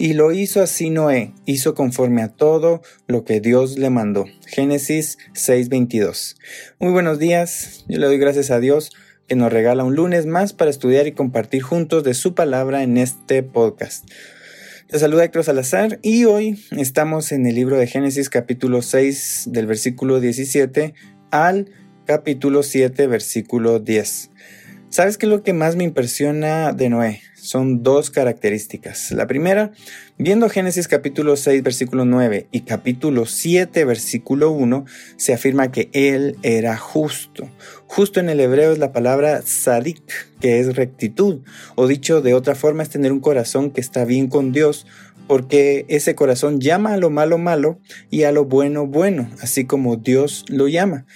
Y lo hizo así Noé, hizo conforme a todo lo que Dios le mandó. Génesis 6:22. Muy buenos días, yo le doy gracias a Dios que nos regala un lunes más para estudiar y compartir juntos de su palabra en este podcast. Te saluda Héctor Salazar y hoy estamos en el libro de Génesis capítulo 6 del versículo 17 al capítulo 7 versículo 10. ¿Sabes qué es lo que más me impresiona de Noé? son dos características. La primera, viendo Génesis capítulo 6 versículo 9 y capítulo 7 versículo 1, se afirma que él era justo. Justo en el hebreo es la palabra sadik, que es rectitud, o dicho de otra forma es tener un corazón que está bien con Dios, porque ese corazón llama a lo malo malo y a lo bueno bueno, así como Dios lo llama.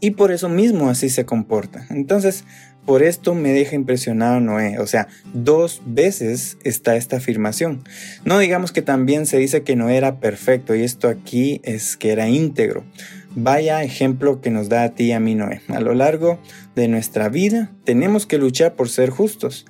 Y por eso mismo así se comporta. Entonces, por esto me deja impresionado Noé. O sea, dos veces está esta afirmación. No digamos que también se dice que no era perfecto y esto aquí es que era íntegro. Vaya ejemplo que nos da a ti y a mí Noé. A lo largo de nuestra vida tenemos que luchar por ser justos.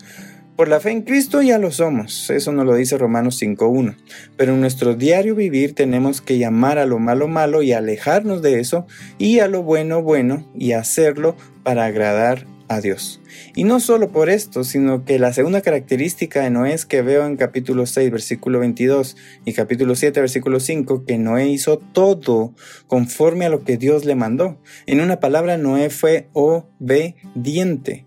Por la fe en Cristo ya lo somos, eso nos lo dice Romanos 5.1. Pero en nuestro diario vivir tenemos que llamar a lo malo malo y alejarnos de eso y a lo bueno bueno y hacerlo para agradar a Dios. Y no solo por esto, sino que la segunda característica de Noé es que veo en capítulo 6, versículo 22 y capítulo 7, versículo 5, que Noé hizo todo conforme a lo que Dios le mandó. En una palabra, Noé fue obediente.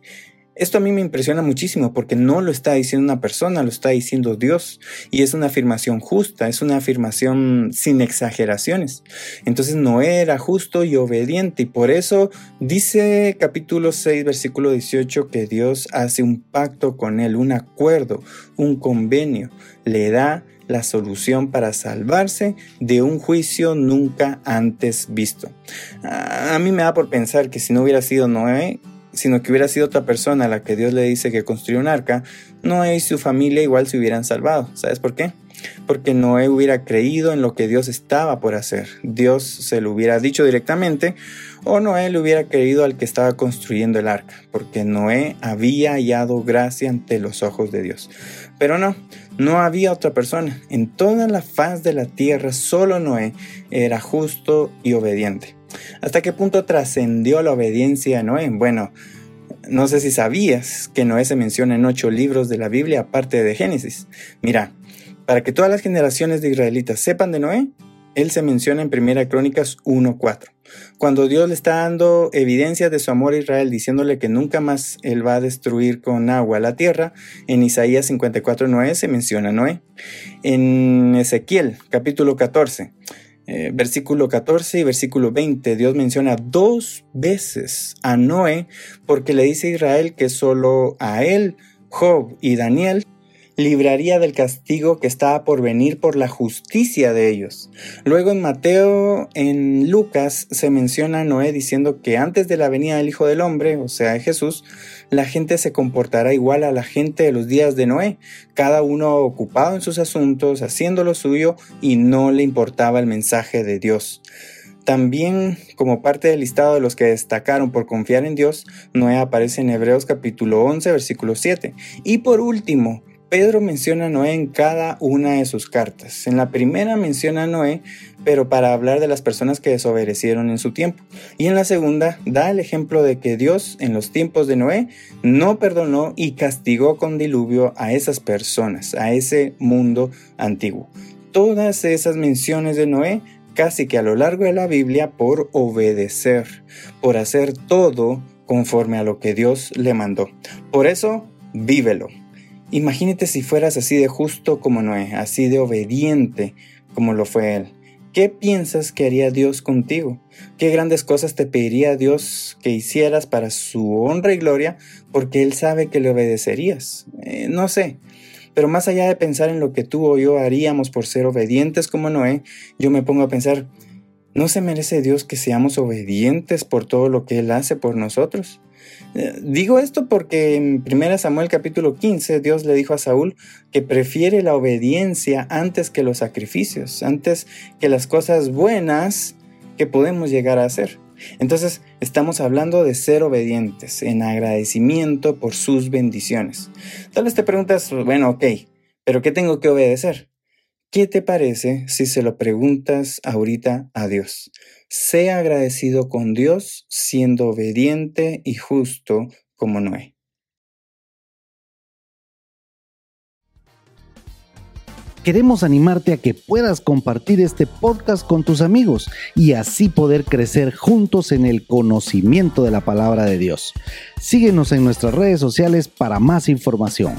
Esto a mí me impresiona muchísimo porque no lo está diciendo una persona, lo está diciendo Dios. Y es una afirmación justa, es una afirmación sin exageraciones. Entonces Noé era justo y obediente y por eso dice capítulo 6 versículo 18 que Dios hace un pacto con él, un acuerdo, un convenio. Le da la solución para salvarse de un juicio nunca antes visto. A mí me da por pensar que si no hubiera sido Noé, sino que hubiera sido otra persona a la que Dios le dice que construyó un arca, Noé y su familia igual se hubieran salvado. ¿Sabes por qué? Porque Noé hubiera creído en lo que Dios estaba por hacer. Dios se lo hubiera dicho directamente o Noé le hubiera creído al que estaba construyendo el arca, porque Noé había hallado gracia ante los ojos de Dios. Pero no, no había otra persona. En toda la faz de la tierra solo Noé era justo y obediente. ¿Hasta qué punto trascendió la obediencia de Noé? Bueno, no sé si sabías que Noé se menciona en ocho libros de la Biblia aparte de Génesis. Mira, para que todas las generaciones de israelitas sepan de Noé, él se menciona en Primera Crónicas 1.4. Cuando Dios le está dando evidencia de su amor a Israel, diciéndole que nunca más él va a destruir con agua la tierra, en Isaías 54.9 se menciona Noé. En Ezequiel capítulo 14 eh, versículo 14 y versículo 20, Dios menciona dos veces a Noé porque le dice a Israel que solo a él, Job y Daniel libraría del castigo que estaba por venir por la justicia de ellos. Luego en Mateo, en Lucas, se menciona a Noé diciendo que antes de la venida del Hijo del Hombre, o sea, de Jesús, la gente se comportará igual a la gente de los días de Noé, cada uno ocupado en sus asuntos, haciendo lo suyo y no le importaba el mensaje de Dios. También, como parte del listado de los que destacaron por confiar en Dios, Noé aparece en Hebreos capítulo 11, versículo 7. Y por último, Pedro menciona a Noé en cada una de sus cartas. En la primera menciona a Noé, pero para hablar de las personas que desobedecieron en su tiempo. Y en la segunda da el ejemplo de que Dios en los tiempos de Noé no perdonó y castigó con diluvio a esas personas, a ese mundo antiguo. Todas esas menciones de Noé casi que a lo largo de la Biblia por obedecer, por hacer todo conforme a lo que Dios le mandó. Por eso, vívelo. Imagínate si fueras así de justo como Noé, así de obediente como lo fue él. ¿Qué piensas que haría Dios contigo? ¿Qué grandes cosas te pediría Dios que hicieras para su honra y gloria porque Él sabe que le obedecerías? Eh, no sé. Pero más allá de pensar en lo que tú o yo haríamos por ser obedientes como Noé, yo me pongo a pensar, ¿no se merece Dios que seamos obedientes por todo lo que Él hace por nosotros? Eh, digo esto porque en 1 Samuel capítulo 15 Dios le dijo a Saúl que prefiere la obediencia antes que los sacrificios, antes que las cosas buenas que podemos llegar a hacer. Entonces estamos hablando de ser obedientes en agradecimiento por sus bendiciones. Tal vez te preguntas, bueno, ok, pero ¿qué tengo que obedecer? ¿Qué te parece si se lo preguntas ahorita a Dios? Sea agradecido con Dios siendo obediente y justo como Noé. Queremos animarte a que puedas compartir este podcast con tus amigos y así poder crecer juntos en el conocimiento de la palabra de Dios. Síguenos en nuestras redes sociales para más información.